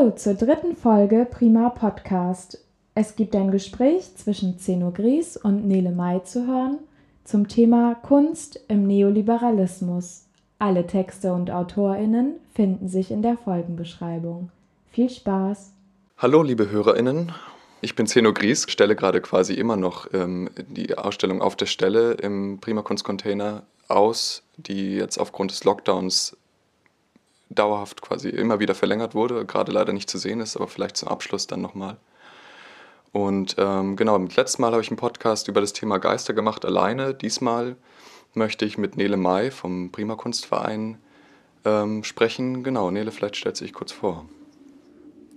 Hallo zur dritten Folge Prima Podcast. Es gibt ein Gespräch zwischen Zeno Gries und Nele May zu hören zum Thema Kunst im Neoliberalismus. Alle Texte und AutorInnen finden sich in der Folgenbeschreibung. Viel Spaß! Hallo, liebe HörerInnen. Ich bin Zeno Gries, stelle gerade quasi immer noch ähm, die Ausstellung auf der Stelle im Prima Kunst Container aus, die jetzt aufgrund des Lockdowns dauerhaft quasi immer wieder verlängert wurde, gerade leider nicht zu sehen ist, aber vielleicht zum Abschluss dann nochmal. Und ähm, genau, letztes Mal habe ich einen Podcast über das Thema Geister gemacht, alleine. Diesmal möchte ich mit Nele May vom Prima Kunstverein ähm, sprechen. Genau, Nele, vielleicht stellt sich kurz vor.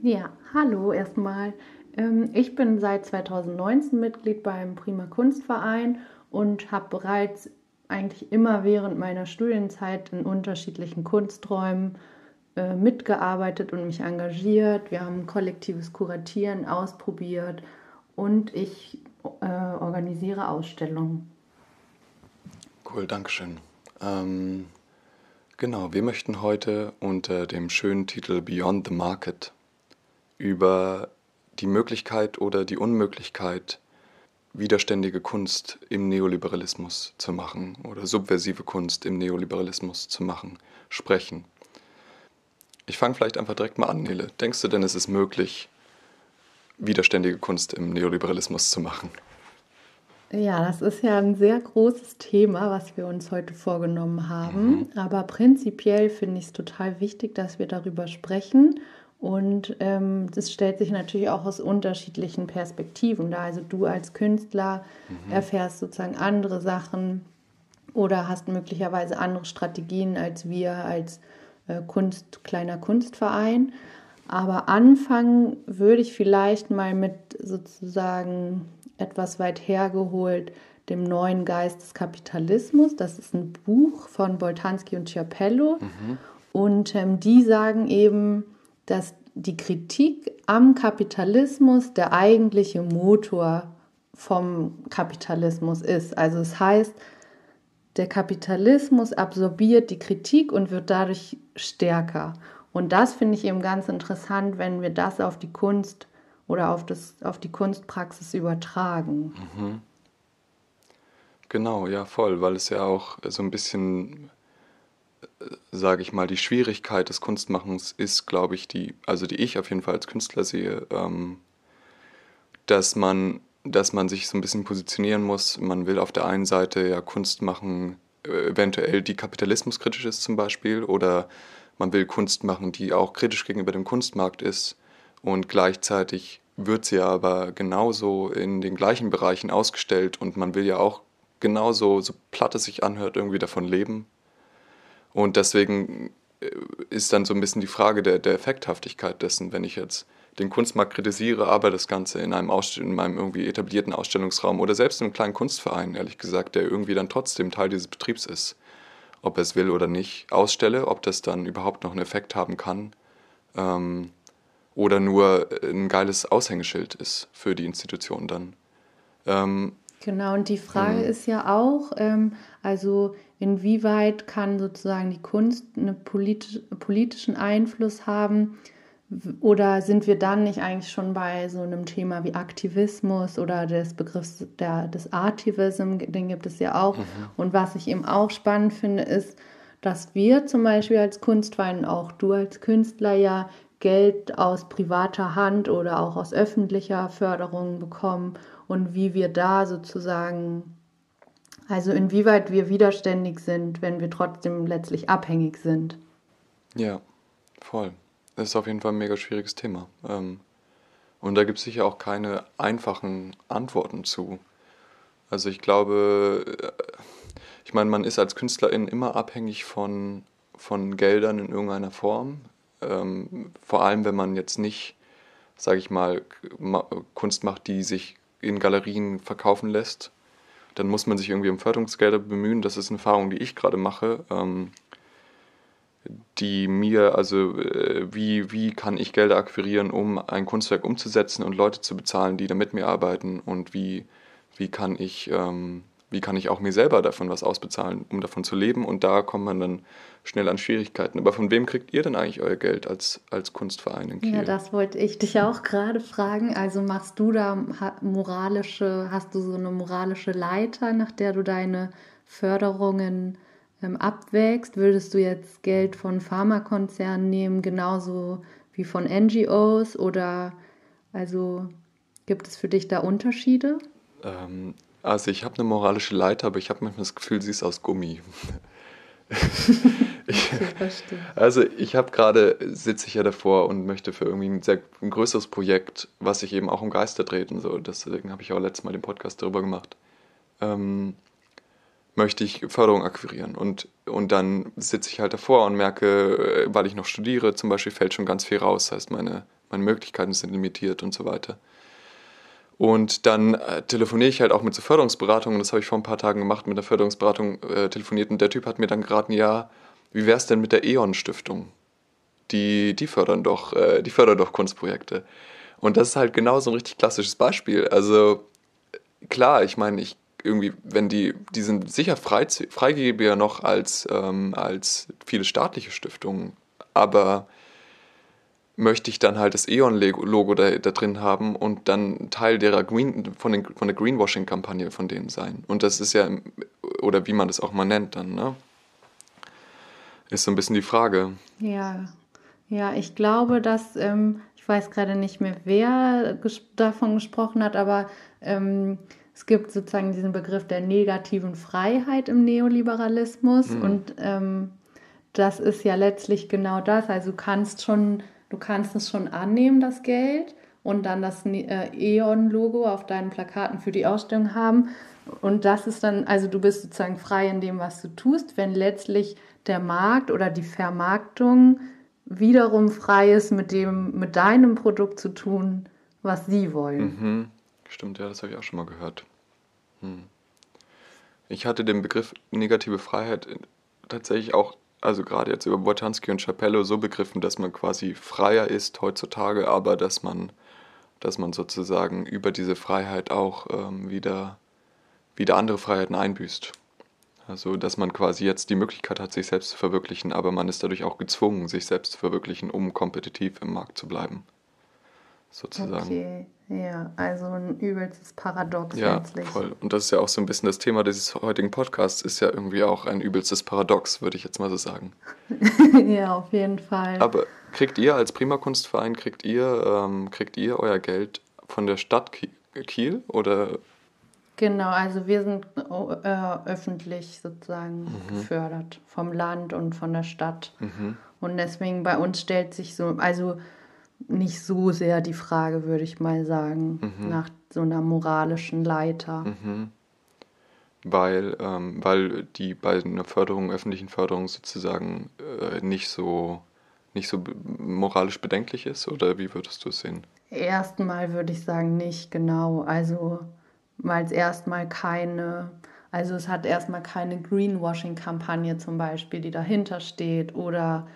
Ja, hallo erstmal. Ähm, ich bin seit 2019 Mitglied beim Prima Kunstverein und habe bereits eigentlich immer während meiner Studienzeit in unterschiedlichen Kunsträumen äh, mitgearbeitet und mich engagiert. Wir haben kollektives Kuratieren ausprobiert und ich äh, organisiere Ausstellungen. Cool, Dankeschön. Ähm, genau, wir möchten heute unter dem schönen Titel Beyond the Market über die Möglichkeit oder die Unmöglichkeit widerständige Kunst im Neoliberalismus zu machen oder subversive Kunst im Neoliberalismus zu machen, sprechen. Ich fange vielleicht einfach direkt mal an, Nele. Denkst du denn, es ist möglich, widerständige Kunst im Neoliberalismus zu machen? Ja, das ist ja ein sehr großes Thema, was wir uns heute vorgenommen haben. Mhm. Aber prinzipiell finde ich es total wichtig, dass wir darüber sprechen und ähm, das stellt sich natürlich auch aus unterschiedlichen Perspektiven da. Also du als Künstler mhm. erfährst sozusagen andere Sachen oder hast möglicherweise andere Strategien als wir als äh, Kunst, kleiner Kunstverein. Aber anfangen würde ich vielleicht mal mit sozusagen etwas weit hergeholt dem neuen Geist des Kapitalismus. Das ist ein Buch von Boltanski und Ciapello. Mhm. Und ähm, die sagen eben, dass die Kritik am Kapitalismus der eigentliche Motor vom Kapitalismus ist. Also es heißt, der Kapitalismus absorbiert die Kritik und wird dadurch stärker. Und das finde ich eben ganz interessant, wenn wir das auf die Kunst oder auf, das, auf die Kunstpraxis übertragen. Mhm. Genau, ja, voll, weil es ja auch so ein bisschen sage ich mal, die Schwierigkeit des Kunstmachens ist, glaube ich, die, also die ich auf jeden Fall als Künstler sehe, ähm, dass man, dass man sich so ein bisschen positionieren muss. Man will auf der einen Seite ja Kunst machen, äh, eventuell die kapitalismuskritisch ist zum Beispiel, oder man will Kunst machen, die auch kritisch gegenüber dem Kunstmarkt ist und gleichzeitig wird sie aber genauso in den gleichen Bereichen ausgestellt und man will ja auch genauso, so platt es sich anhört, irgendwie davon leben. Und deswegen äh, ist dann so ein bisschen die Frage der, der Effekthaftigkeit dessen, wenn ich jetzt den Kunstmarkt kritisiere, aber das Ganze in einem, in einem irgendwie etablierten Ausstellungsraum oder selbst in einem kleinen Kunstverein, ehrlich gesagt, der irgendwie dann trotzdem Teil dieses Betriebs ist, ob er es will oder nicht, ausstelle, ob das dann überhaupt noch einen Effekt haben kann ähm, oder nur ein geiles Aushängeschild ist für die Institution dann. Ähm, genau, und die Frage mhm. ist ja auch, ähm, also inwieweit kann sozusagen die Kunst einen politisch, politischen Einfluss haben? Oder sind wir dann nicht eigentlich schon bei so einem Thema wie Aktivismus oder des Begriffs der, des Artivism, den gibt es ja auch. Mhm. Und was ich eben auch spannend finde, ist, dass wir zum Beispiel als Kunstverein, auch du als Künstler ja Geld aus privater Hand oder auch aus öffentlicher Förderung bekommen und wie wir da sozusagen also inwieweit wir widerständig sind, wenn wir trotzdem letztlich abhängig sind. Ja, voll. Das ist auf jeden Fall ein mega schwieriges Thema. Ähm, und da gibt es sicher auch keine einfachen Antworten zu. Also ich glaube, äh, ich meine, man ist als Künstlerin immer abhängig von, von Geldern in irgendeiner Form. Ähm, vor allem, wenn man jetzt nicht, sage ich mal, Kunst macht, die sich in Galerien verkaufen lässt, dann muss man sich irgendwie um Förderungsgelder bemühen. Das ist eine Erfahrung, die ich gerade mache, ähm, die mir, also äh, wie, wie kann ich Gelder akquirieren, um ein Kunstwerk umzusetzen und Leute zu bezahlen, die da mit mir arbeiten und wie, wie kann ich, ähm, wie kann ich auch mir selber davon was ausbezahlen, um davon zu leben? Und da kommt man dann schnell an Schwierigkeiten. Aber von wem kriegt ihr denn eigentlich euer Geld als, als Kunstverein in Kiel? Ja, das wollte ich dich auch gerade fragen. Also machst du da moralische, hast du so eine moralische Leiter, nach der du deine Förderungen ähm, abwägst? Würdest du jetzt Geld von Pharmakonzernen nehmen, genauso wie von NGOs? Oder also gibt es für dich da Unterschiede? Ähm, also ich habe eine moralische Leiter, aber ich habe manchmal das Gefühl, sie ist aus Gummi. ich, also ich habe gerade, sitze ich ja davor und möchte für irgendwie ein, sehr, ein größeres Projekt, was sich eben auch um Geister dreht und so, deswegen habe ich auch letztes Mal den Podcast darüber gemacht, ähm, möchte ich Förderung akquirieren. Und, und dann sitze ich halt davor und merke, äh, weil ich noch studiere zum Beispiel, fällt schon ganz viel raus. Das heißt, meine, meine Möglichkeiten sind limitiert und so weiter. Und dann äh, telefoniere ich halt auch mit so Förderungsberatungen. Das habe ich vor ein paar Tagen gemacht, mit der Förderungsberatung äh, telefoniert. Und der Typ hat mir dann geraten, ja, wie wäre es denn mit der E.ON-Stiftung? Die, die fördern doch, äh, die fördern doch Kunstprojekte. Und das ist halt genau so ein richtig klassisches Beispiel. Also klar, ich meine, ich irgendwie, wenn die, die sind sicher frei, freigebiger noch als, ähm, als viele staatliche Stiftungen, aber möchte ich dann halt das E.ON-Logo da, da, drin haben und dann Teil derer Green, von, den, von der Greenwashing-Kampagne von denen sein. Und das ist ja, oder wie man das auch mal nennt dann, ne? Ist so ein bisschen die Frage. Ja, ja, ich glaube, dass, ähm, ich weiß gerade nicht mehr, wer ges davon gesprochen hat, aber ähm, es gibt sozusagen diesen Begriff der negativen Freiheit im Neoliberalismus mhm. und ähm, das ist ja letztlich genau das. Also du kannst schon Du kannst es schon annehmen, das Geld, und dann das äh, E.ON-Logo auf deinen Plakaten für die Ausstellung haben. Und das ist dann, also du bist sozusagen frei in dem, was du tust, wenn letztlich der Markt oder die Vermarktung wiederum frei ist, mit dem, mit deinem Produkt zu tun, was sie wollen. Mhm. Stimmt, ja, das habe ich auch schon mal gehört. Hm. Ich hatte den Begriff negative Freiheit tatsächlich auch also gerade jetzt über Botanski und Chapello so begriffen, dass man quasi freier ist heutzutage, aber dass man, dass man sozusagen über diese Freiheit auch ähm, wieder, wieder andere Freiheiten einbüßt. Also dass man quasi jetzt die Möglichkeit hat, sich selbst zu verwirklichen, aber man ist dadurch auch gezwungen, sich selbst zu verwirklichen, um kompetitiv im Markt zu bleiben. Sozusagen. Okay. Ja, also ein übelstes Paradox ja, letztlich. voll. Und das ist ja auch so ein bisschen das Thema dieses heutigen Podcasts, ist ja irgendwie auch ein übelstes Paradox, würde ich jetzt mal so sagen. ja, auf jeden Fall. Aber kriegt ihr als Primakunstverein, kriegt ihr, ähm, kriegt ihr euer Geld von der Stadt Kiel oder? Genau, also wir sind äh, öffentlich sozusagen mhm. gefördert vom Land und von der Stadt. Mhm. Und deswegen bei uns stellt sich so, also nicht so sehr die Frage, würde ich mal sagen, mhm. nach so einer moralischen Leiter. Mhm. Weil, ähm, weil die bei einer Förderung, öffentlichen Förderung sozusagen äh, nicht so nicht so moralisch bedenklich ist oder wie würdest du es sehen? Erstmal würde ich sagen nicht genau. Also weil es erstmal keine, also es hat erstmal keine Greenwashing-Kampagne zum Beispiel, die dahinter steht oder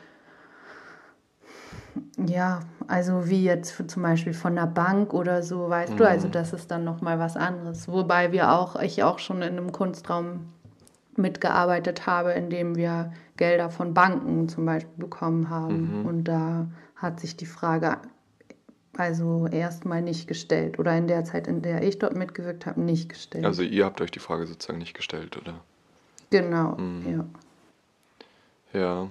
ja, also wie jetzt zum Beispiel von einer Bank oder so, weißt mhm. du, also mhm. das ist dann nochmal was anderes. Wobei wir auch, ich auch schon in einem Kunstraum mitgearbeitet habe, in dem wir Gelder von Banken zum Beispiel bekommen haben. Mhm. Und da hat sich die Frage also erstmal nicht gestellt oder in der Zeit, in der ich dort mitgewirkt habe, nicht gestellt. Also ihr habt euch die Frage sozusagen nicht gestellt, oder? Genau, mhm. ja. Ja,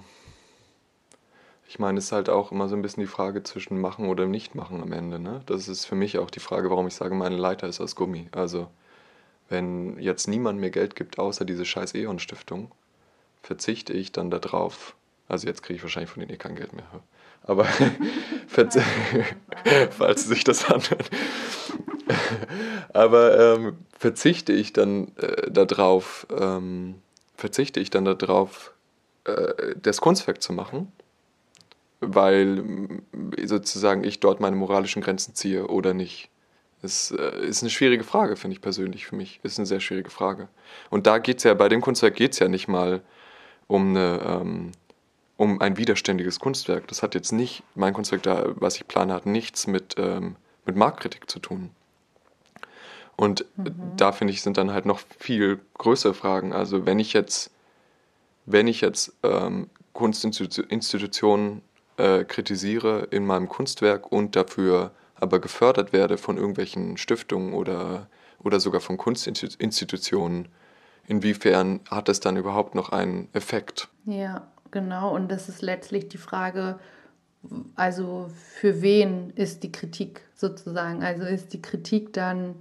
ich meine, es ist halt auch immer so ein bisschen die Frage zwischen machen oder nicht machen am Ende. Ne? Das ist für mich auch die Frage, warum ich sage, meine Leiter ist aus Gummi. Also, wenn jetzt niemand mir Geld gibt, außer diese scheiß E.ON-Stiftung, verzichte ich dann darauf, also jetzt kriege ich wahrscheinlich von denen eh kein Geld mehr, aber falls sie sich das anhört, aber ähm, verzichte ich dann äh, darauf, ähm, verzichte ich dann darauf, äh, das Kunstwerk zu machen weil sozusagen ich dort meine moralischen Grenzen ziehe oder nicht. Das äh, ist eine schwierige Frage, finde ich persönlich für mich. Ist eine sehr schwierige Frage. Und da geht es ja, bei dem Kunstwerk geht es ja nicht mal um, eine, ähm, um ein widerständiges Kunstwerk. Das hat jetzt nicht, mein Kunstwerk da, was ich plane, hat nichts mit, ähm, mit Marktkritik zu tun. Und mhm. da finde ich, sind dann halt noch viel größere Fragen. Also wenn ich jetzt, wenn ich jetzt ähm, Kunstinstitutionen äh, kritisiere in meinem Kunstwerk und dafür aber gefördert werde von irgendwelchen Stiftungen oder, oder sogar von Kunstinstitutionen, inwiefern hat das dann überhaupt noch einen Effekt? Ja, genau. Und das ist letztlich die Frage, also für wen ist die Kritik sozusagen? Also ist die Kritik dann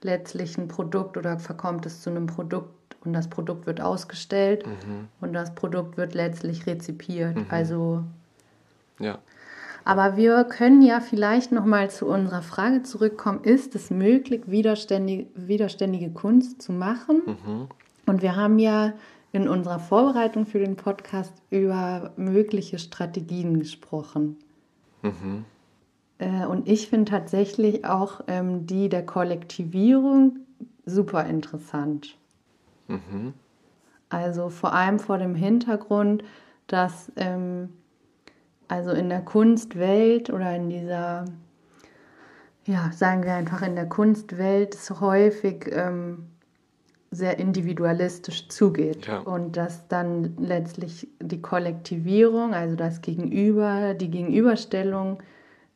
letztlich ein Produkt oder verkommt es zu einem Produkt und das Produkt wird ausgestellt mhm. und das Produkt wird letztlich rezipiert. Mhm. Also ja. Aber wir können ja vielleicht noch mal zu unserer Frage zurückkommen: Ist es möglich, widerständige, widerständige Kunst zu machen? Mhm. Und wir haben ja in unserer Vorbereitung für den Podcast über mögliche Strategien gesprochen. Mhm. Äh, und ich finde tatsächlich auch ähm, die der Kollektivierung super interessant. Mhm. Also vor allem vor dem Hintergrund, dass ähm, also in der Kunstwelt oder in dieser, ja, sagen wir einfach in der Kunstwelt es häufig ähm, sehr individualistisch zugeht ja. und dass dann letztlich die Kollektivierung, also das Gegenüber, die Gegenüberstellung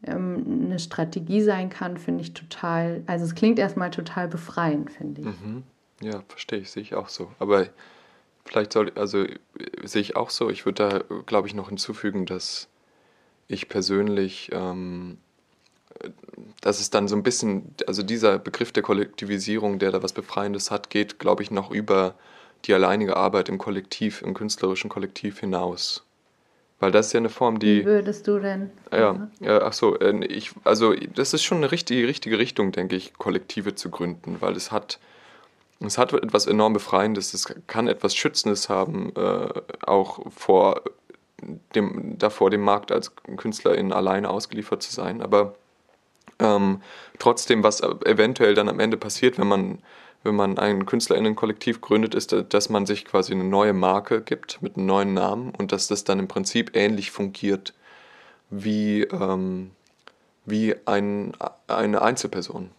ähm, eine Strategie sein kann, finde ich total, also es klingt erstmal total befreiend, finde ich. Mhm. Ja, verstehe ich, sehe ich auch so. Aber vielleicht soll, also sehe ich auch so, ich würde da, glaube ich, noch hinzufügen, dass ich persönlich ähm, dass es dann so ein bisschen, also dieser Begriff der Kollektivisierung, der da was Befreiendes hat, geht, glaube ich, noch über die alleinige Arbeit im Kollektiv, im künstlerischen Kollektiv hinaus. Weil das ist ja eine Form, die. Wie würdest du denn? Ja, ja ach so, äh, ich, also das ist schon eine richtige, richtige Richtung, denke ich, Kollektive zu gründen, weil es hat, es hat etwas enorm Befreiendes, es kann etwas Schützendes haben, äh, auch vor dem, davor dem Markt als Künstlerin alleine ausgeliefert zu sein. Aber ähm, trotzdem, was eventuell dann am Ende passiert, wenn man, wenn man ein KünstlerInnen-Kollektiv gründet, ist, dass man sich quasi eine neue Marke gibt mit einem neuen Namen und dass das dann im Prinzip ähnlich fungiert wie, ähm, wie ein, eine Einzelperson.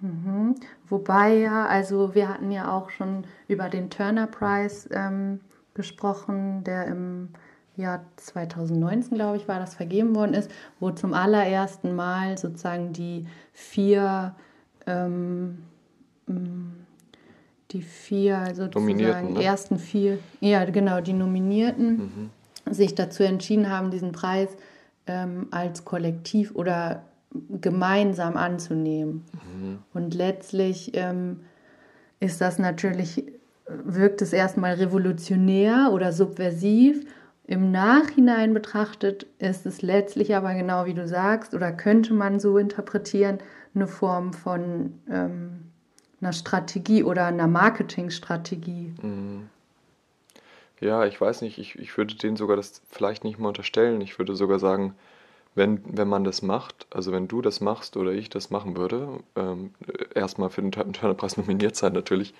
Mhm. Wobei ja, also wir hatten ja auch schon über den Turner Prize ähm, gesprochen, der im Jahr 2019, glaube ich, war das vergeben worden ist, wo zum allerersten Mal sozusagen die vier, ähm, mm, die vier sozusagen ne? ersten vier, ja genau, die Nominierten mhm. sich dazu entschieden haben, diesen Preis ähm, als Kollektiv oder gemeinsam anzunehmen. Mhm. Und letztlich ähm, ist das natürlich, wirkt es erstmal revolutionär oder subversiv im Nachhinein betrachtet ist es letztlich aber genau wie du sagst, oder könnte man so interpretieren, eine Form von ähm, einer Strategie oder einer Marketingstrategie. Mhm. Ja, ich weiß nicht, ich, ich würde denen sogar das vielleicht nicht mal unterstellen. Ich würde sogar sagen, wenn, wenn man das macht, also wenn du das machst oder ich das machen würde, ähm, erstmal für den Turner-Preis nominiert sein natürlich,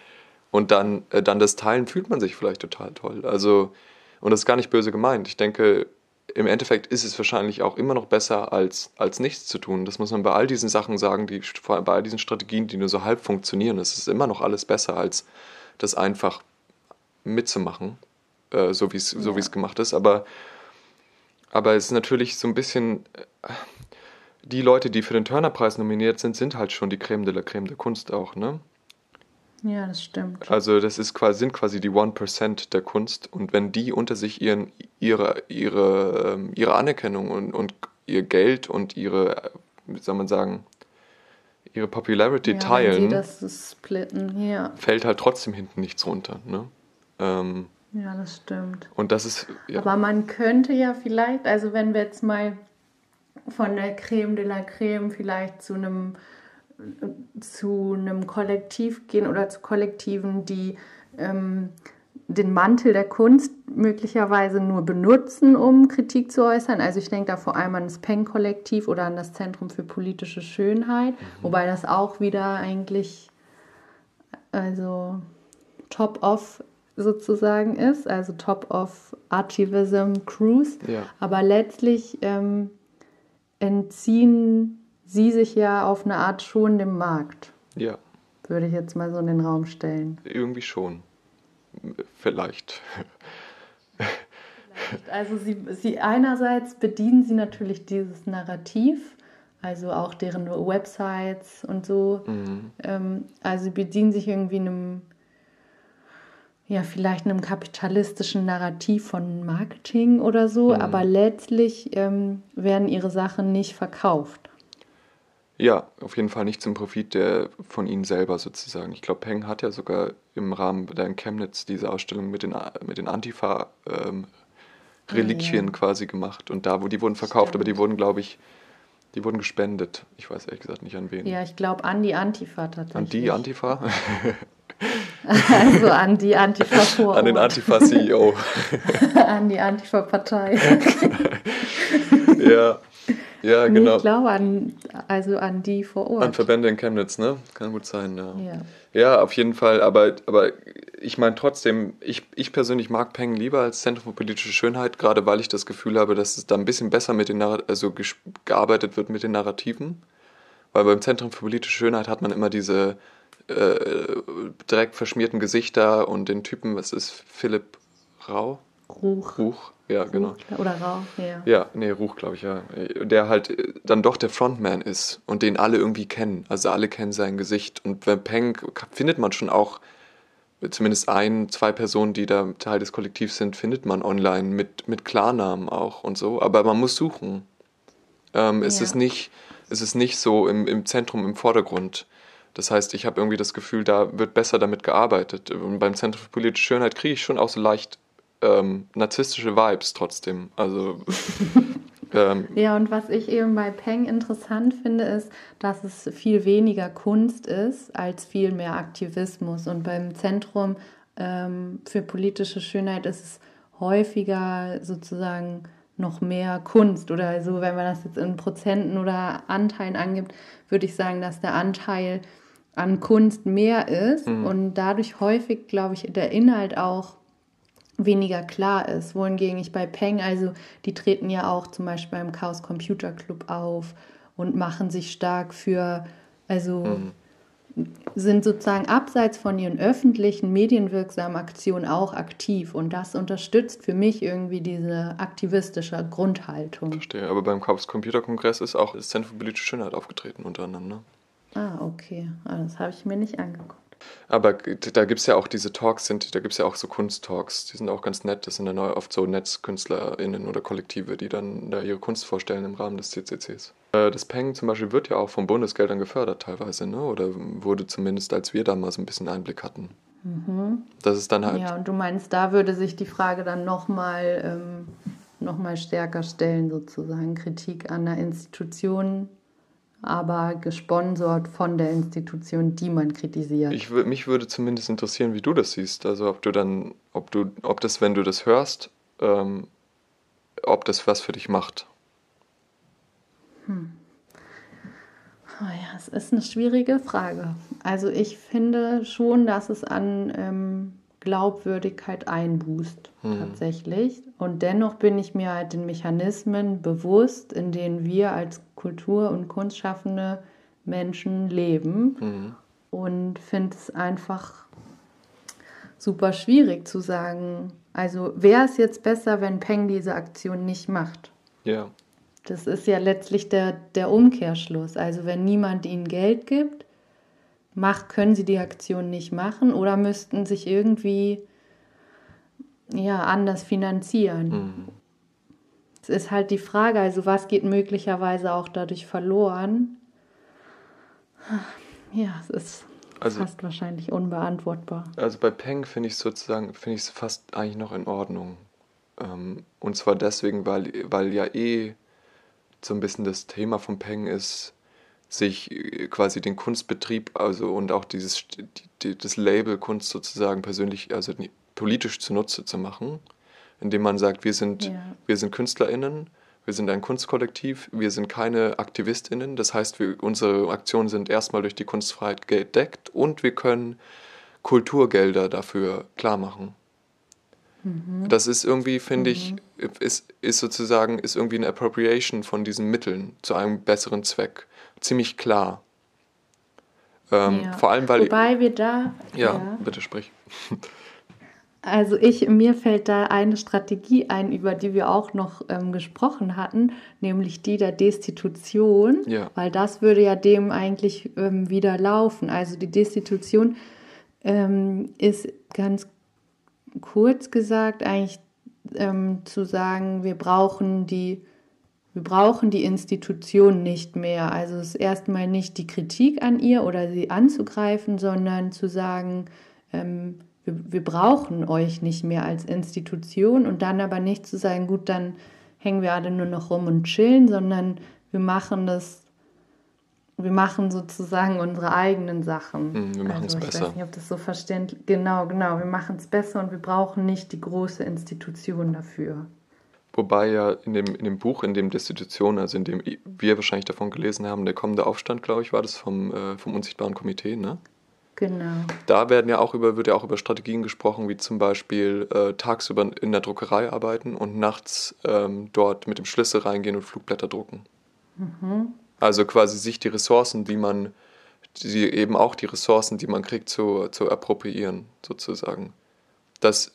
und dann, äh, dann das Teilen, fühlt man sich vielleicht total toll. Also und das ist gar nicht böse gemeint. Ich denke, im Endeffekt ist es wahrscheinlich auch immer noch besser, als, als nichts zu tun. Das muss man bei all diesen Sachen sagen, die, vor allem bei all diesen Strategien, die nur so halb funktionieren. Es ist immer noch alles besser, als das einfach mitzumachen, äh, so wie es ja. so gemacht ist. Aber, aber es ist natürlich so ein bisschen. Äh, die Leute, die für den Turner-Preis nominiert sind, sind halt schon die Creme de la Creme der Kunst auch, ne? Ja, das stimmt. Also das ist quasi, sind quasi die 1% der Kunst und wenn die unter sich ihren, ihre, ihre, ähm, ihre Anerkennung und, und ihr Geld und ihre, wie soll man sagen, ihre Popularity ja, teilen, das splitten, ja. fällt halt trotzdem hinten nichts runter. Ne? Ähm, ja, das stimmt. Und das ist. Ja. Aber man könnte ja vielleicht, also wenn wir jetzt mal von der Creme de la Creme vielleicht zu einem zu einem Kollektiv gehen oder zu Kollektiven, die ähm, den Mantel der Kunst möglicherweise nur benutzen, um Kritik zu äußern. Also ich denke da vor allem an das Peng-Kollektiv oder an das Zentrum für politische Schönheit, mhm. wobei das auch wieder eigentlich also top-off sozusagen ist, also top-of Archivism Cruise. Ja. Aber letztlich ähm, entziehen sie sich ja auf eine Art schon dem Markt. Ja. Würde ich jetzt mal so in den Raum stellen. Irgendwie schon. Vielleicht. Also sie, sie einerseits bedienen sie natürlich dieses Narrativ, also auch deren Websites und so. Mhm. Ähm, also sie bedienen sich irgendwie einem, ja, vielleicht einem kapitalistischen Narrativ von Marketing oder so, mhm. aber letztlich ähm, werden ihre Sachen nicht verkauft. Ja, auf jeden Fall nicht zum Profit der von ihnen selber sozusagen. Ich glaube, Peng hat ja sogar im Rahmen der in Chemnitz diese Ausstellung mit den, mit den Antifa-Reliquien ähm, ja. quasi gemacht. Und da, wo die wurden verkauft, Stimmt. aber die wurden, glaube ich, die wurden gespendet. Ich weiß ehrlich gesagt nicht an wen. Ja, ich glaube an die Antifa tatsächlich. An die Antifa? also an die Antifa vor. An den Antifa-CEO. an die Antifa-Partei. ja. Ja, genau. ich glaube an, also an die vor Ort. An Verbände in Chemnitz, ne? Kann gut sein, ja. Ja, ja auf jeden Fall. Aber, aber ich meine trotzdem, ich, ich persönlich mag Peng lieber als Zentrum für politische Schönheit, gerade weil ich das Gefühl habe, dass es da ein bisschen besser mit den also gearbeitet wird mit den Narrativen. Weil beim Zentrum für politische Schönheit hat man immer diese äh, direkt verschmierten Gesichter und den Typen, was ist Philipp Rau? Ruch. Ruch ja, Ruch, genau. Oder Rauch, ja. Ja, nee, Ruch, glaube ich, ja. Der halt dann doch der Frontman ist und den alle irgendwie kennen. Also alle kennen sein Gesicht. Und bei Peng findet man schon auch zumindest ein, zwei Personen, die da Teil des Kollektivs sind, findet man online mit, mit Klarnamen auch und so. Aber man muss suchen. Ähm, es, ja. ist nicht, es ist nicht so im, im Zentrum, im Vordergrund. Das heißt, ich habe irgendwie das Gefühl, da wird besser damit gearbeitet. Und beim Zentrum für politische Schönheit kriege ich schon auch so leicht ähm, narzisstische Vibes trotzdem. Also. ähm, ja, und was ich eben bei Peng interessant finde, ist, dass es viel weniger Kunst ist als viel mehr Aktivismus. Und beim Zentrum ähm, für politische Schönheit ist es häufiger sozusagen noch mehr Kunst oder so, wenn man das jetzt in Prozenten oder Anteilen angibt, würde ich sagen, dass der Anteil an Kunst mehr ist mhm. und dadurch häufig, glaube ich, der Inhalt auch weniger klar ist. Wohingegen ich bei Peng, also die treten ja auch zum Beispiel beim Chaos Computer Club auf und machen sich stark für, also mhm. sind sozusagen abseits von ihren öffentlichen, medienwirksamen Aktionen auch aktiv. Und das unterstützt für mich irgendwie diese aktivistische Grundhaltung. Verstehe, aber beim Chaos Computer Kongress ist auch das Zentrum für politische Schönheit aufgetreten unter anderem, ne? Ah, okay. Ah, das habe ich mir nicht angeguckt. Aber da gibt es ja auch diese Talks, sind, da gibt es ja auch so Kunsttalks, die sind auch ganz nett. Das sind dann oft so NetzkünstlerInnen oder Kollektive, die dann da ihre Kunst vorstellen im Rahmen des CCCs. Äh, das Peng zum Beispiel wird ja auch von Bundesgeldern gefördert teilweise, ne? oder wurde zumindest, als wir da mal so ein bisschen Einblick hatten. Mhm. Das ist dann halt. Ja, und du meinst, da würde sich die Frage dann nochmal ähm, noch stärker stellen, sozusagen Kritik an der Institution aber gesponsert von der Institution, die man kritisiert. Ich, mich würde zumindest interessieren, wie du das siehst. Also ob du dann, ob du, ob das, wenn du das hörst, ähm, ob das was für dich macht. Hm. Oh ja, es ist eine schwierige Frage. Also ich finde schon, dass es an ähm, Glaubwürdigkeit einbußt, hm. tatsächlich. Und dennoch bin ich mir halt den Mechanismen bewusst, in denen wir als Kultur- und Kunstschaffende Menschen leben. Mhm. Und finde es einfach super schwierig zu sagen, also wäre es jetzt besser, wenn Peng diese Aktion nicht macht? Ja. Das ist ja letztlich der, der Umkehrschluss. Also wenn niemand ihnen Geld gibt, macht, können sie die Aktion nicht machen oder müssten sich irgendwie ja, anders finanzieren. Mhm. Es ist halt die Frage, also was geht möglicherweise auch dadurch verloren? Ja, es ist also, fast wahrscheinlich unbeantwortbar. Also bei Peng finde ich sozusagen, finde ich es fast eigentlich noch in Ordnung. Ähm, und zwar deswegen, weil, weil ja eh so ein bisschen das Thema von Peng ist, sich äh, quasi den Kunstbetrieb, also und auch dieses die, das Label Kunst sozusagen persönlich, also politisch zunutze zu machen, indem man sagt, wir sind, ja. wir sind KünstlerInnen, wir sind ein Kunstkollektiv, wir sind keine AktivistInnen. Das heißt, wir, unsere Aktionen sind erstmal durch die Kunstfreiheit gedeckt und wir können Kulturgelder dafür klar machen. Mhm. Das ist irgendwie, finde mhm. ich, ist, ist sozusagen, ist irgendwie eine Appropriation von diesen Mitteln zu einem besseren Zweck ziemlich klar. Ähm, ja. Vor allem, weil. Wobei wir da. Ja, ja. bitte sprich. Also ich, mir fällt da eine Strategie ein, über die wir auch noch ähm, gesprochen hatten, nämlich die der Destitution, ja. weil das würde ja dem eigentlich ähm, wieder laufen. Also die Destitution ähm, ist ganz kurz gesagt eigentlich ähm, zu sagen, wir brauchen die wir brauchen die Institution nicht mehr. Also es ist erstmal nicht die Kritik an ihr oder sie anzugreifen, sondern zu sagen, ähm, wir, wir brauchen euch nicht mehr als Institution und dann aber nicht zu sagen, gut, dann hängen wir alle nur noch rum und chillen, sondern wir machen das, wir machen sozusagen unsere eigenen Sachen. Mhm, wir machen also, es besser. Ich weiß nicht, ob das so verständlich Genau, genau. Wir machen es besser und wir brauchen nicht die große Institution dafür. Wobei ja in dem, in dem Buch, in dem Destitution, also in dem wir wahrscheinlich davon gelesen haben, der kommende Aufstand, glaube ich, war das vom, äh, vom Unsichtbaren Komitee, ne? Genau. Da werden ja auch über, wird ja auch über Strategien gesprochen, wie zum Beispiel äh, tagsüber in der Druckerei arbeiten und nachts ähm, dort mit dem Schlüssel reingehen und Flugblätter drucken. Mhm. Also quasi sich die Ressourcen, die man, die eben auch die Ressourcen, die man kriegt, zu, zu appropriieren, sozusagen. Das,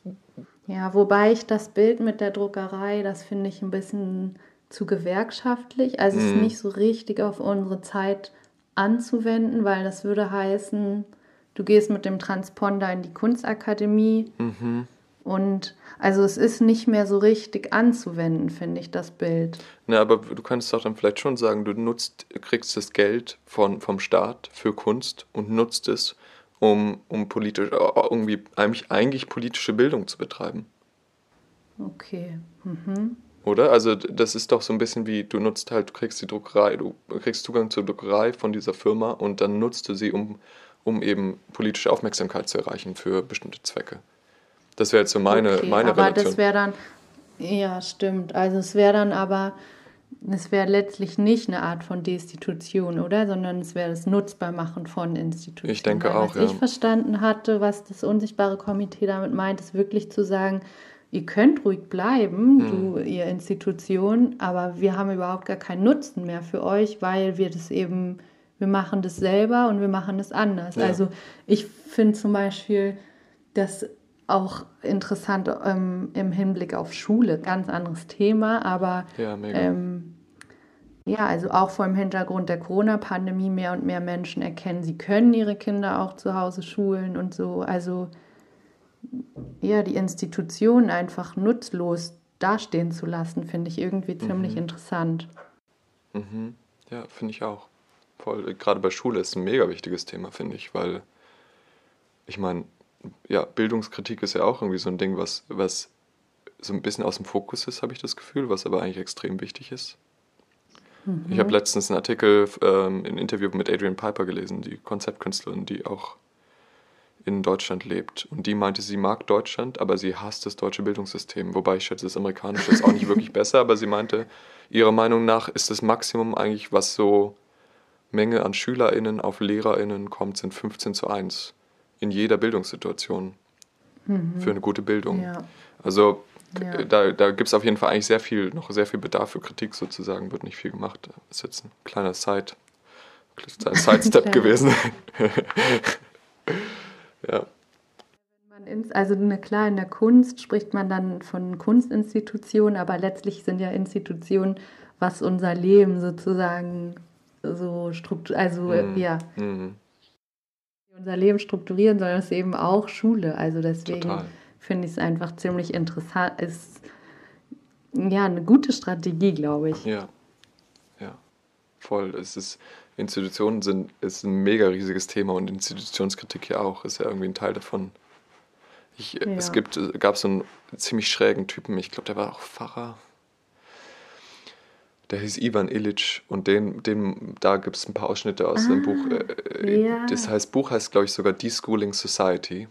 ja, wobei ich das Bild mit der Druckerei, das finde ich ein bisschen zu gewerkschaftlich. Also es ist mhm. nicht so richtig auf unsere Zeit anzuwenden, weil das würde heißen, du gehst mit dem Transponder in die Kunstakademie. Mhm. Und also es ist nicht mehr so richtig anzuwenden, finde ich, das Bild. Na, aber du kannst doch dann vielleicht schon sagen, du nutzt, kriegst das Geld von, vom Staat für Kunst und nutzt es, um, um politisch, äh, irgendwie eigentlich, eigentlich politische Bildung zu betreiben. Okay. Mhm. Oder? Also das ist doch so ein bisschen wie, du nutzt halt, du kriegst die Druckerei, du kriegst Zugang zur Druckerei von dieser Firma und dann nutzt du sie, um um eben politische Aufmerksamkeit zu erreichen für bestimmte Zwecke. Das wäre jetzt so meine, okay, meine aber Relation. das wäre dann, ja, stimmt. Also es wäre dann aber, es wäre letztlich nicht eine Art von Destitution, oder? Sondern es wäre das Nutzbarmachen von Institutionen. Ich denke Weil, auch, was ja. ich verstanden hatte, was das unsichtbare Komitee damit meint, ist wirklich zu sagen, ihr könnt ruhig bleiben, mhm. du, ihr Institution, aber wir haben überhaupt gar keinen Nutzen mehr für euch, weil wir das eben wir machen das selber und wir machen das anders. Ja. Also ich finde zum Beispiel das auch interessant ähm, im Hinblick auf Schule, ganz anderes Thema, aber ja, ähm, ja, also auch vor dem Hintergrund der Corona-Pandemie mehr und mehr Menschen erkennen, sie können ihre Kinder auch zu Hause schulen und so. Also ja, die Institution einfach nutzlos dastehen zu lassen, finde ich irgendwie ziemlich mhm. interessant. Mhm. Ja, finde ich auch voll. Gerade bei Schule ist ein mega wichtiges Thema, finde ich, weil ich meine, ja, Bildungskritik ist ja auch irgendwie so ein Ding, was, was so ein bisschen aus dem Fokus ist, habe ich das Gefühl, was aber eigentlich extrem wichtig ist. Mhm. Ich habe letztens einen Artikel, ähm, ein Interview mit Adrian Piper gelesen, die Konzeptkünstlerin, die auch in Deutschland lebt. Und die meinte, sie mag Deutschland, aber sie hasst das deutsche Bildungssystem. Wobei ich schätze, das amerikanische ist auch nicht wirklich besser, aber sie meinte, ihrer Meinung nach ist das Maximum eigentlich, was so Menge an SchülerInnen auf LehrerInnen kommt, sind 15 zu 1 in jeder Bildungssituation mhm. für eine gute Bildung. Ja. Also ja. da, da gibt es auf jeden Fall eigentlich sehr viel, noch sehr viel Bedarf für Kritik sozusagen, wird nicht viel gemacht. Das ist jetzt ein kleiner Side, Sidestep gewesen. ja. Also eine, klar, in der Kunst spricht man dann von Kunstinstitutionen, aber letztlich sind ja Institutionen, was unser Leben sozusagen so struktur, also mhm. ja, mhm. Unser Leben strukturieren, sondern es ist eben auch Schule. Also deswegen finde ich es einfach ziemlich interessant. Ist ja eine gute Strategie, glaube ich. Ja, ja, voll. Es ist Institutionen sind ist ein mega riesiges Thema und Institutionskritik ja auch ist ja irgendwie ein Teil davon. Ich, ja. Es gibt, gab so einen ziemlich schrägen Typen, ich glaube, der war auch Pfarrer, der hieß Ivan Illich und den, den, da gibt es ein paar Ausschnitte aus ah, dem Buch. Äh, ja. Das heißt, Buch heißt, glaube ich, sogar Deschooling Society.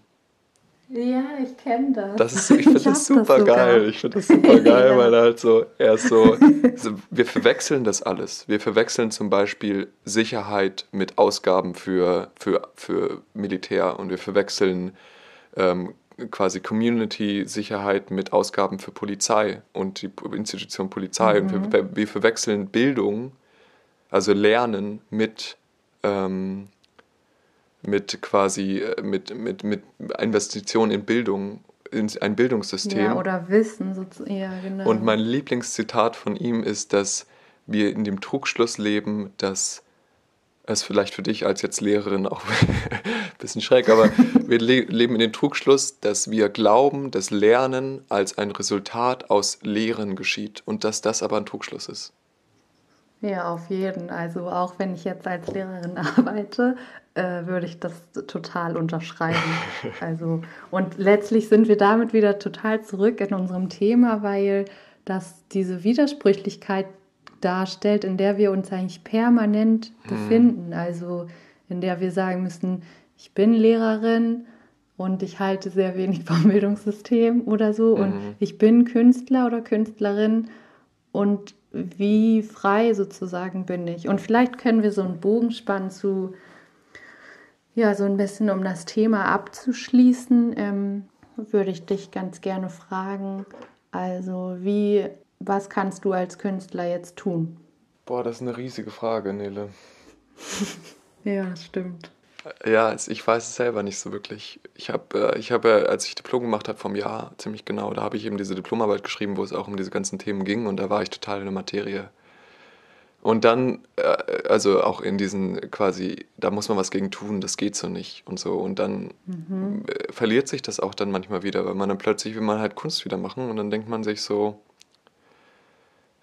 Ja, ich kenne das. das ist, ich finde das super das geil. Ich finde das super geil, ja. weil halt so, er ist so, so, wir verwechseln das alles. Wir verwechseln zum Beispiel Sicherheit mit Ausgaben für, für, für Militär und wir verwechseln ähm, quasi Community-Sicherheit mit Ausgaben für Polizei und die Institution Polizei. Mhm. Und wir, wir, verwechseln Bildung, also Lernen, mit, ähm, mit quasi äh, mit, mit, mit Investitionen in Bildung, in ein Bildungssystem. Ja, oder Wissen, so, ja, genau. Und mein Lieblingszitat von ihm ist, dass wir in dem Trugschluss leben, dass es vielleicht für dich als jetzt Lehrerin auch ein bisschen schräg, aber wir le leben in dem Trugschluss, dass wir glauben, dass Lernen als ein Resultat aus Lehren geschieht und dass das aber ein Trugschluss ist. Ja, auf jeden. Also auch wenn ich jetzt als Lehrerin arbeite, äh, würde ich das total unterschreiben. Also und letztlich sind wir damit wieder total zurück in unserem Thema, weil das diese Widersprüchlichkeit darstellt, in der wir uns eigentlich permanent mhm. befinden. Also in der wir sagen müssen, ich bin Lehrerin und ich halte sehr wenig vom Bildungssystem oder so mhm. und ich bin Künstler oder Künstlerin und wie frei sozusagen bin ich. Und vielleicht können wir so einen Bogen spannen zu, ja, so ein bisschen um das Thema abzuschließen, ähm, würde ich dich ganz gerne fragen. Also, wie, was kannst du als Künstler jetzt tun? Boah, das ist eine riesige Frage, Nele. ja, stimmt. Ja, ich weiß es selber nicht so wirklich. Ich habe, äh, ich habe, als ich Diplom gemacht habe vom Jahr, ziemlich genau, da habe ich eben diese Diplomarbeit geschrieben, wo es auch um diese ganzen Themen ging und da war ich total in der Materie. Und dann, äh, also auch in diesen quasi, da muss man was gegen tun, das geht so nicht und so. Und dann mhm. Äh, verliert sich das auch dann manchmal wieder, weil man dann plötzlich will man halt Kunst wieder machen und dann denkt man sich so,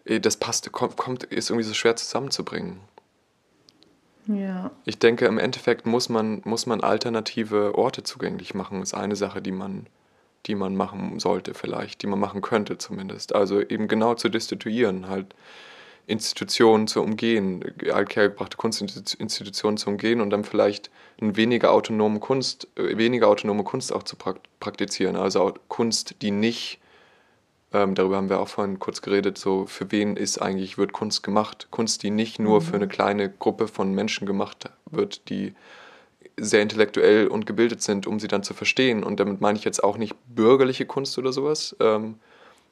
das passt, kommt, kommt ist irgendwie so schwer zusammenzubringen. Ja. Ich denke, im Endeffekt muss man, muss man alternative Orte zugänglich machen. Das ist eine Sache, die man, die man machen sollte vielleicht, die man machen könnte zumindest. Also eben genau zu destituieren, halt Institutionen zu umgehen, althergebrachte Kunstinstitutionen zu umgehen und dann vielleicht eine weniger autonome Kunst, äh, weniger autonome Kunst auch zu praktizieren. Also Kunst, die nicht ähm, darüber haben wir auch vorhin kurz geredet, so für wen ist eigentlich, wird Kunst gemacht? Kunst, die nicht nur mhm. für eine kleine Gruppe von Menschen gemacht wird, die sehr intellektuell und gebildet sind, um sie dann zu verstehen. Und damit meine ich jetzt auch nicht bürgerliche Kunst oder sowas, ähm,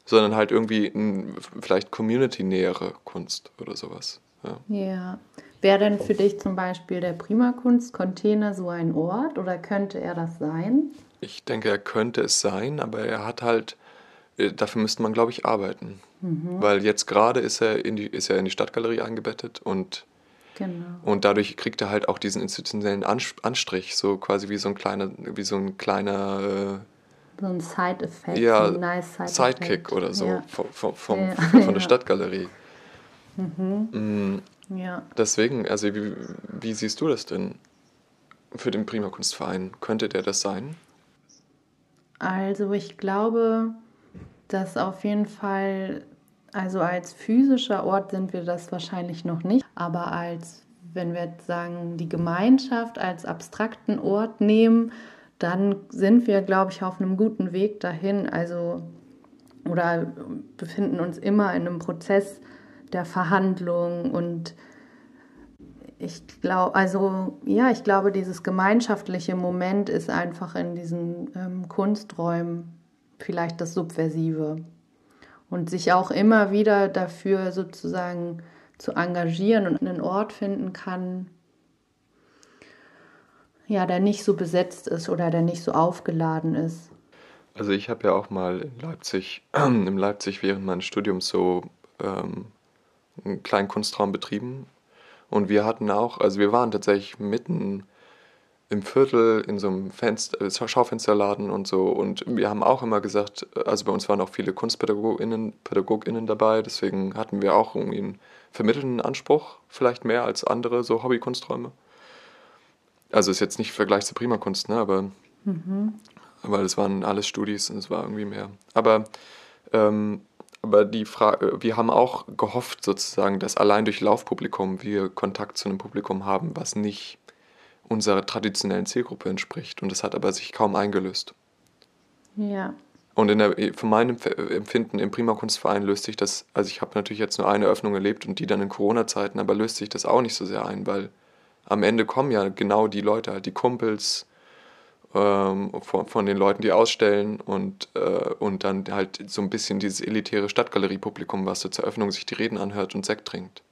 sondern halt irgendwie ein, vielleicht community-nähere Kunst oder sowas. Ja. ja. Wäre denn für dich zum Beispiel der Primakunst-Container so ein Ort oder könnte er das sein? Ich denke, er könnte es sein, aber er hat halt dafür müsste man, glaube ich, arbeiten. Mhm. Weil jetzt gerade ist er, in die, ist er in die Stadtgalerie eingebettet und, genau. und dadurch kriegt er halt auch diesen institutionellen Anstrich, so quasi wie so ein kleiner, wie so ein kleiner äh, so ein Side-Effekt, ja, ein nice Side Sidekick oder so ja. vom, vom, vom, ja. von der Stadtgalerie. Mhm. Mhm. Ja. Deswegen, also wie, wie siehst du das denn für den Prima Kunstverein? Könnte der das sein? Also ich glaube, dass auf jeden Fall, also als physischer Ort sind wir das wahrscheinlich noch nicht, aber als, wenn wir jetzt sagen, die Gemeinschaft als abstrakten Ort nehmen, dann sind wir, glaube ich, auf einem guten Weg dahin. Also, oder befinden uns immer in einem Prozess der Verhandlung und ich glaube, also ja, ich glaube, dieses gemeinschaftliche Moment ist einfach in diesen ähm, Kunsträumen vielleicht das Subversive. Und sich auch immer wieder dafür sozusagen zu engagieren und einen Ort finden kann, ja, der nicht so besetzt ist oder der nicht so aufgeladen ist. Also ich habe ja auch mal in Leipzig, in Leipzig während meines Studiums so ähm, einen kleinen Kunstraum betrieben. Und wir hatten auch, also wir waren tatsächlich mitten im Viertel in so einem Fenster, äh, Schaufensterladen und so. Und wir haben auch immer gesagt, also bei uns waren auch viele KunstpädagogInnen PädagogInnen dabei, deswegen hatten wir auch irgendwie einen vermittelnden Anspruch, vielleicht mehr als andere so Hobbykunsträume. Also ist jetzt nicht Vergleich zur Primakunst, ne, aber mhm. weil es waren alles Studis und es war irgendwie mehr. Aber, ähm, aber die Frage, wir haben auch gehofft sozusagen, dass allein durch Laufpublikum wir Kontakt zu einem Publikum haben, was nicht unserer traditionellen Zielgruppe entspricht. Und das hat aber sich kaum eingelöst. Ja. Und in der, von meinem Empfinden im Prima Kunstverein löst sich das, also ich habe natürlich jetzt nur eine Öffnung erlebt und die dann in Corona-Zeiten, aber löst sich das auch nicht so sehr ein, weil am Ende kommen ja genau die Leute, halt die Kumpels ähm, von, von, den Leuten, die ausstellen und, äh, und dann halt so ein bisschen dieses elitäre Stadtgalerie-Publikum, was so zur Eröffnung sich die Reden anhört und Sekt trinkt.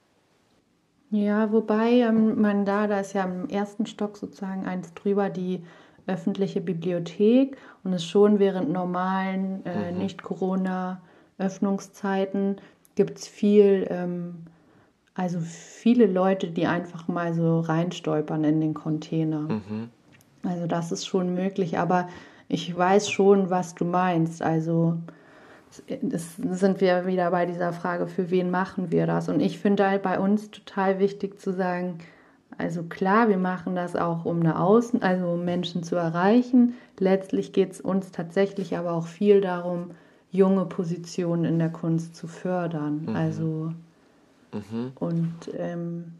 Ja, wobei ähm, man da, da ist ja im ersten Stock sozusagen eins drüber die öffentliche Bibliothek und es schon während normalen, äh, mhm. Nicht-Corona-Öffnungszeiten gibt es viel, ähm, also viele Leute, die einfach mal so reinstolpern in den Container. Mhm. Also das ist schon möglich, aber ich weiß schon, was du meinst. Also das sind wir wieder bei dieser Frage, für wen machen wir das? Und ich finde halt bei uns total wichtig zu sagen, also klar, wir machen das auch, um eine Außen, also um Menschen zu erreichen. Letztlich geht es uns tatsächlich aber auch viel darum, junge Positionen in der Kunst zu fördern. Mhm. Also mhm. und ähm,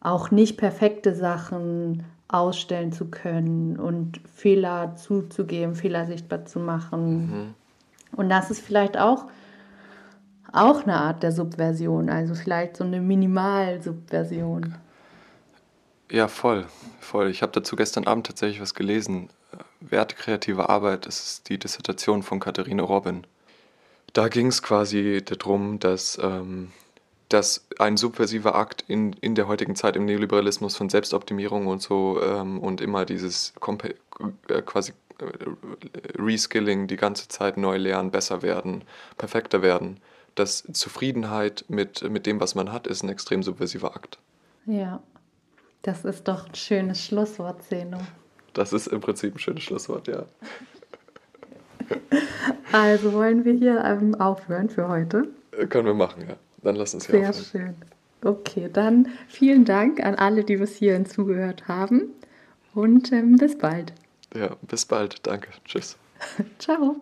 auch nicht perfekte Sachen ausstellen zu können und Fehler zuzugeben, Fehler sichtbar zu machen. Mhm. Und das ist vielleicht auch, auch eine Art der Subversion, also vielleicht so eine Minimalsubversion. Ja, voll, voll. Ich habe dazu gestern Abend tatsächlich was gelesen. Werte kreative Arbeit, das ist die Dissertation von Katharina Robin. Da ging es quasi darum, dass, ähm, dass ein subversiver Akt in, in der heutigen Zeit im Neoliberalismus von Selbstoptimierung und so ähm, und immer dieses Kompe äh, quasi äh, Reskilling, die ganze Zeit neu lernen, besser werden, perfekter werden, dass Zufriedenheit mit, mit dem, was man hat, ist ein extrem subversiver Akt. Ja, das ist doch ein schönes Schlusswort, Zeno. Das ist im Prinzip ein schönes Schlusswort, ja. Also wollen wir hier ähm, aufhören für heute? Äh, können wir machen, ja. Dann lass uns hier Sehr aufhören. schön. Okay, dann vielen Dank an alle, die bis hierhin zugehört haben und ähm, bis bald. Ja, bis bald. Danke. Tschüss. Ciao.